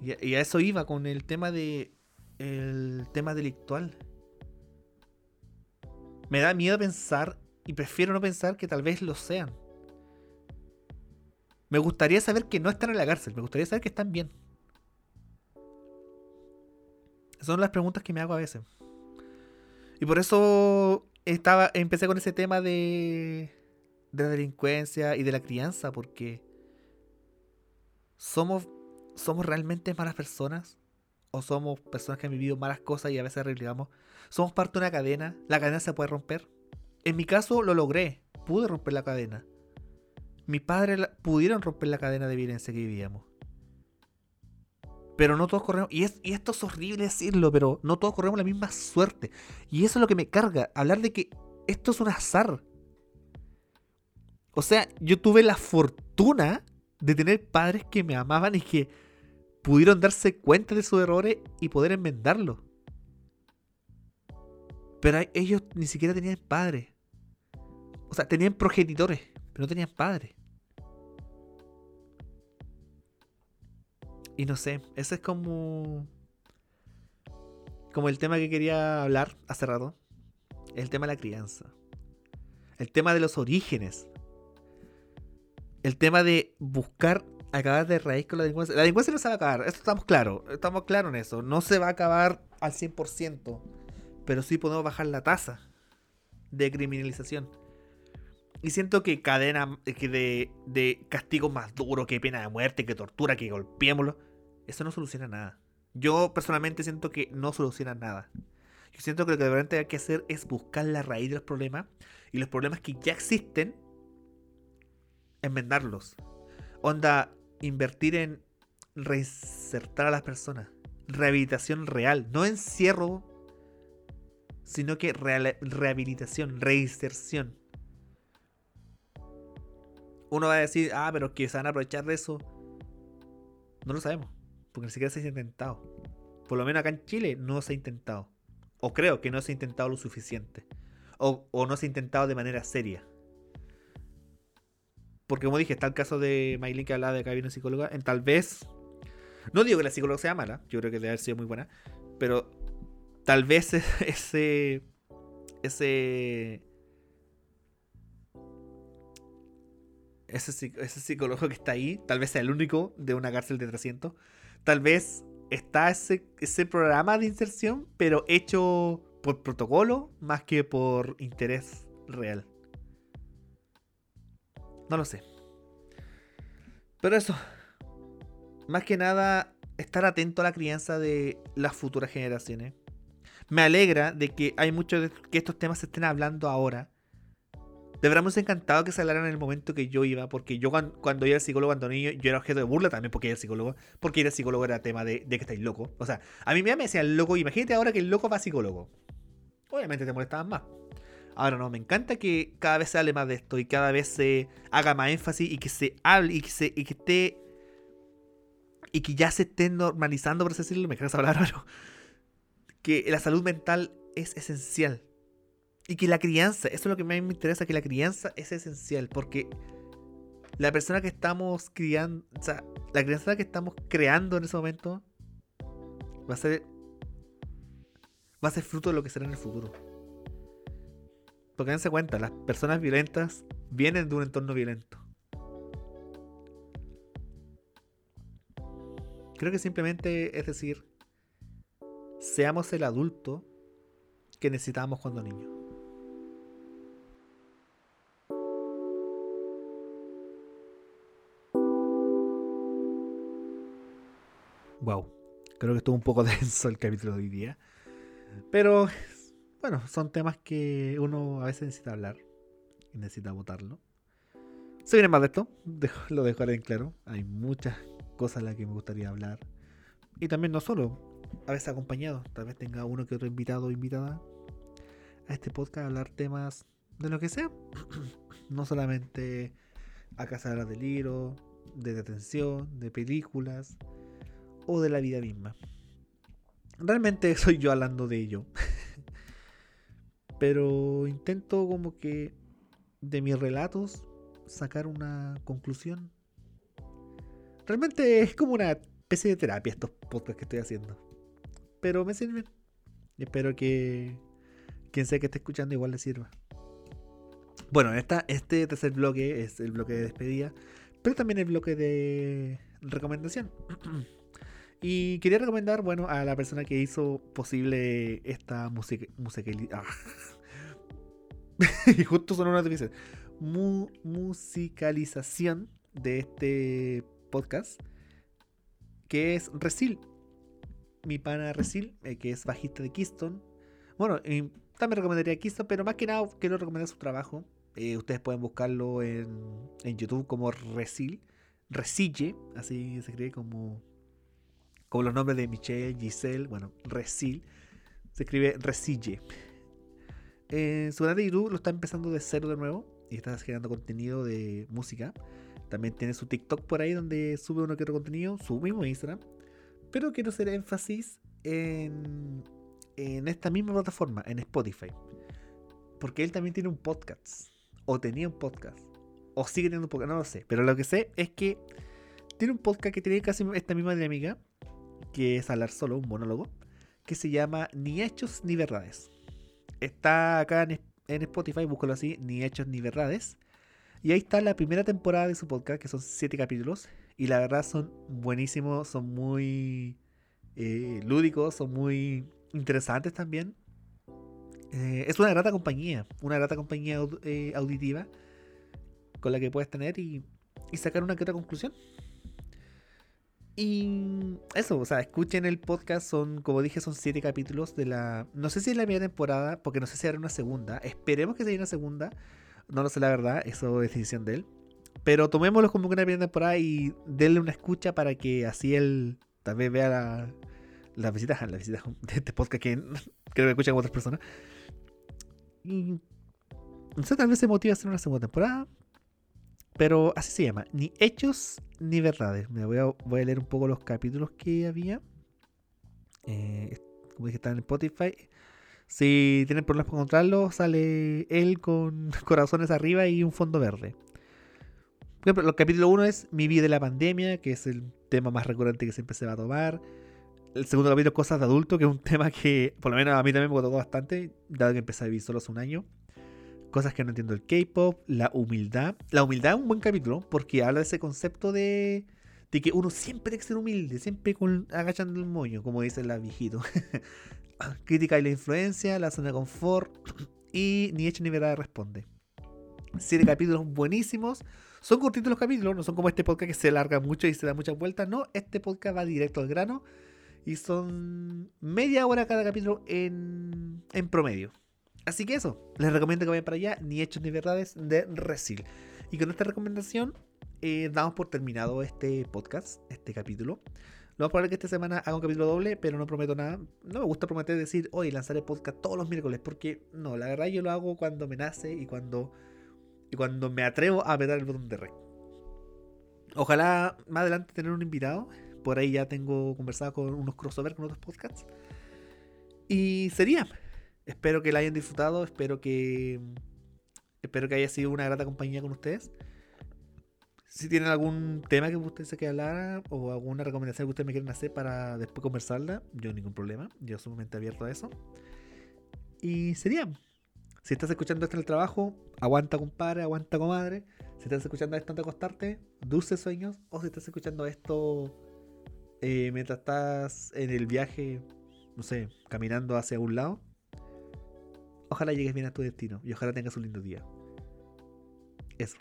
Y a eso iba con el tema de. El tema delictual. Me da miedo pensar. Y prefiero no pensar que tal vez lo sean. Me gustaría saber que no están en la cárcel. Me gustaría saber que están bien. Son las preguntas que me hago a veces. Y por eso estaba, empecé con ese tema de, de la delincuencia y de la crianza, porque somos, somos realmente malas personas o somos personas que han vivido malas cosas y a veces. Somos parte de una cadena, la cadena se puede romper. En mi caso lo logré, pude romper la cadena. Mis padres pudieron romper la cadena de violencia que vivíamos. Pero no todos corremos, y esto es horrible decirlo, pero no todos corremos la misma suerte. Y eso es lo que me carga, hablar de que esto es un azar. O sea, yo tuve la fortuna de tener padres que me amaban y que pudieron darse cuenta de sus errores y poder enmendarlos. Pero ellos ni siquiera tenían padres. O sea, tenían progenitores, pero no tenían padres. Y no sé, ese es como. Como el tema que quería hablar hace rato. El tema de la crianza. El tema de los orígenes. El tema de buscar acabar de raíz con la delincuencia. La delincuencia no se va a acabar, esto estamos claros. Estamos claros en eso. No se va a acabar al 100%. Pero sí podemos bajar la tasa de criminalización. Y siento que cadena que de, de castigo más duro, que pena de muerte, que tortura, que golpeémoslo, eso no soluciona nada. Yo personalmente siento que no soluciona nada. Yo siento que lo que realmente hay que hacer es buscar la raíz de los problemas y los problemas que ya existen, enmendarlos. Onda, invertir en reinsertar a las personas. Rehabilitación real, no encierro, sino que rehabilitación, reinserción uno va a decir, ah, pero que se van a aprovechar de eso. No lo sabemos, porque ni siquiera se ha intentado. Por lo menos acá en Chile no se ha intentado. O creo que no se ha intentado lo suficiente. O, no se ha intentado de manera seria. Porque como dije, está el caso de Maylin que hablaba de que había una psicóloga. En tal vez. No digo que la psicóloga sea mala, yo creo que debe haber sido muy buena. Pero tal vez ese. Ese ese, ese psicólogo que está ahí, tal vez sea el único de una cárcel de 300. Tal vez está ese, programa de inserción, pero hecho por protocolo más que por interés real. No lo sé. Pero eso. Más que nada, estar atento a la crianza de las futuras generaciones. Me alegra de que hay muchos que estos temas se estén hablando ahora. De verdad me hubiese encantado que se hablaran en el momento que yo iba, porque yo cuando, iba al psicólogo cuando niño, yo era objeto de burla también porque era psicólogo, porque ir al psicólogo era tema de, que estáis loco. O sea, a mí me decían loco, imagínate ahora que el loco va a psicólogo. Obviamente te molestaban más. Ahora no, me encanta que cada vez se hable más de esto y cada vez se haga más énfasis y que se hable y que, se, y que esté. Y que ya se esté normalizando, por así decirlo, me esa palabra, pero. Que la salud mental es esencial. Y que la crianza, eso es lo que más me interesa, que la crianza es esencial, porque la persona que estamos criando, o sea, la crianza que estamos creando en ese momento va a ser va a ser fruto de lo que será en el futuro. Porque dense cuenta, las personas violentas vienen de un entorno violento. Creo que simplemente es decir, seamos el adulto que necesitábamos cuando niños. Wow, creo que estuvo un poco denso el capítulo de hoy día. Pero bueno, son temas que uno a veces necesita hablar y necesita votarlo. Se viene más de esto, lo dejaré en claro. Hay muchas cosas a las que me gustaría hablar. Y también no solo, a veces acompañado. Tal vez tenga uno que otro invitado o invitada a este podcast a hablar temas de lo que sea. no solamente a casa de deliro, de detención, de películas o de la vida misma. Realmente soy yo hablando de ello. Pero intento como que de mis relatos sacar una conclusión. Realmente es como una especie de terapia estos podcasts que estoy haciendo. Pero me sirven. Espero que quien sea que esté escuchando igual le sirva. Bueno, esta, este tercer bloque es el bloque de despedida, pero también el bloque de recomendación. Y quería recomendar, bueno, a la persona que hizo posible esta música. Ah. y justo son unas dice musicalización de este podcast. Que es Resil. Mi pana Resil, eh, que es bajista de Keystone. Bueno, también recomendaría Keystone, pero más que nada quiero recomendar su trabajo. Eh, ustedes pueden buscarlo en, en YouTube como Resil. Resille, así se escribe como como los nombres de Michelle, Giselle, bueno, Resil, se escribe Resille. En su canal de YouTube lo está empezando de cero de nuevo y está generando contenido de música. También tiene su TikTok por ahí donde sube uno que otro contenido, su mismo Instagram. Pero quiero hacer énfasis en, en esta misma plataforma, en Spotify. Porque él también tiene un podcast. O tenía un podcast. O sigue teniendo un podcast, no lo sé. Pero lo que sé es que tiene un podcast que tiene casi esta misma dinámica que es hablar solo, un monólogo, que se llama Ni Hechos ni Verdades. Está acá en, Spotify, búscalo así, Ni Hechos ni Verdades. Y ahí está la primera temporada de su podcast, que son siete capítulos. Y la verdad son buenísimos, son muy eh, lúdicos, son muy interesantes también. Eh, es una grata compañía, una grata compañía eh, auditiva con la que puedes tener y, y sacar una que otra conclusión. Y eso, o sea, escuchen el podcast, son, como dije, son siete capítulos de la... No sé si es la primera temporada, porque no sé si hará una segunda. Esperemos que sea una segunda. No lo sé la verdad, eso es decisión de él. Pero tomémoslo como una primera temporada y denle una escucha para que así él también vea la, las visitas, las visitas de este podcast que creo que escuchan otras personas. Y no sé, tal vez se motiva a hacer una segunda temporada. Pero así se llama, ni hechos ni verdades. Me voy a, leer un poco los capítulos que había. Eh, como dije, están en Spotify. Si tienen problemas para encontrarlo, sale él con corazones arriba y un fondo verde. Por ejemplo, el capítulo 1 es Mi vida de la pandemia, que es el tema más recurrente que siempre se va a tomar. El segundo capítulo, Cosas de adulto, que es un tema que por lo menos a mí también me tocó bastante, dado que empecé a vivir solo hace un año cosas que no entiendo el K-pop, la humildad. La humildad es un buen capítulo porque habla de ese concepto de, de que uno siempre tiene que ser humilde, siempre agachando el moño, como dice la viejito. Crítica y la influencia, la zona de confort y ni hecho ni verdad responde. Siete capítulos buenísimos. Son cortitos los capítulos, no son como este podcast que se larga mucho y se da muchas vueltas. No, este podcast va directo al grano y son media hora cada capítulo en, en promedio. Así que eso, les recomiendo que vayan para allá, ni hechos ni verdades de Resil. Y con esta recomendación eh, damos por terminado este podcast, este capítulo. Lo más probable que esta semana haga un capítulo doble, pero no prometo nada. No me gusta prometer decir, hoy lanzaré podcast todos los miércoles, porque no, la verdad yo lo hago cuando me nace y cuando, y cuando me atrevo a apretar el botón de rec. Ojalá más adelante tener un invitado. Por ahí ya tengo conversado con unos crossover con otros podcasts. Y sería. Espero que la hayan disfrutado, espero que espero que haya sido una grata compañía con ustedes. Si tienen algún tema que ustedes se que hablar o alguna recomendación que ustedes me quieren hacer para después conversarla, yo ningún problema, yo sumamente abierto a eso. Y sería, si estás escuchando esto en el trabajo, aguanta compadre, aguanta comadre. Si estás escuchando esto antes de acostarte, dulces sueños. O si estás escuchando esto eh, mientras estás en el viaje, no sé, caminando hacia un lado, Ojalá llegues bien a tu destino y ojalá tengas un lindo día. Eso.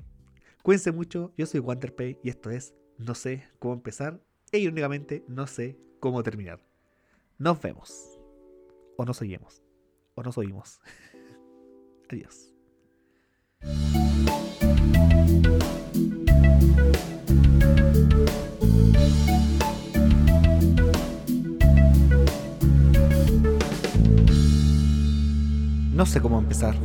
Cuídense mucho, yo soy Wanderpay y esto es No sé cómo empezar e irónicamente no sé cómo terminar. Nos vemos. O nos oímos. O nos oímos. Adiós. No sé cómo empezar.